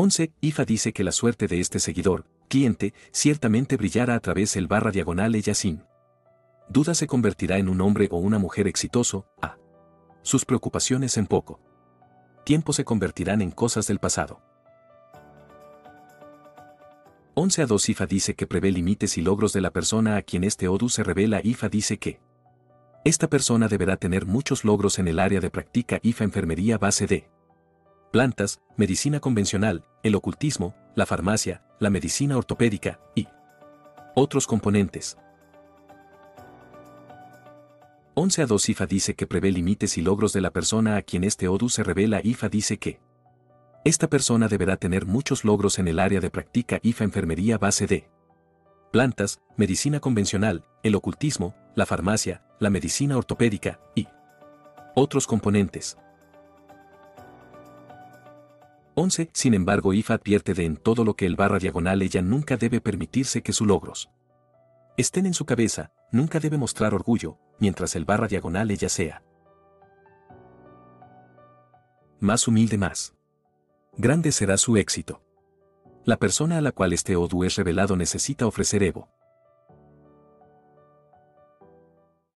11. IFA dice que la suerte de este seguidor, cliente, ciertamente brillará a través del barra diagonal Eyasin. Duda se convertirá en un hombre o una mujer exitoso, A. Sus preocupaciones en poco. Tiempo se convertirán en cosas del pasado. 11 a 2 IFA dice que prevé límites y logros de la persona a quien este Odu se revela IFA dice que esta persona deberá tener muchos logros en el área de práctica IFA enfermería base de plantas, medicina convencional, el ocultismo, la farmacia, la medicina ortopédica y otros componentes. 11 a 2 IFA dice que prevé límites y logros de la persona a quien este Odu se revela IFA dice que esta persona deberá tener muchos logros en el área de práctica IFA enfermería base de plantas, medicina convencional, el ocultismo, la farmacia, la medicina ortopédica y otros componentes. 11. Sin embargo, IFA advierte de en todo lo que el barra diagonal ella nunca debe permitirse que sus logros estén en su cabeza, nunca debe mostrar orgullo, mientras el barra diagonal ella sea más humilde más grande será su éxito. La persona a la cual este Odu es revelado necesita ofrecer Evo.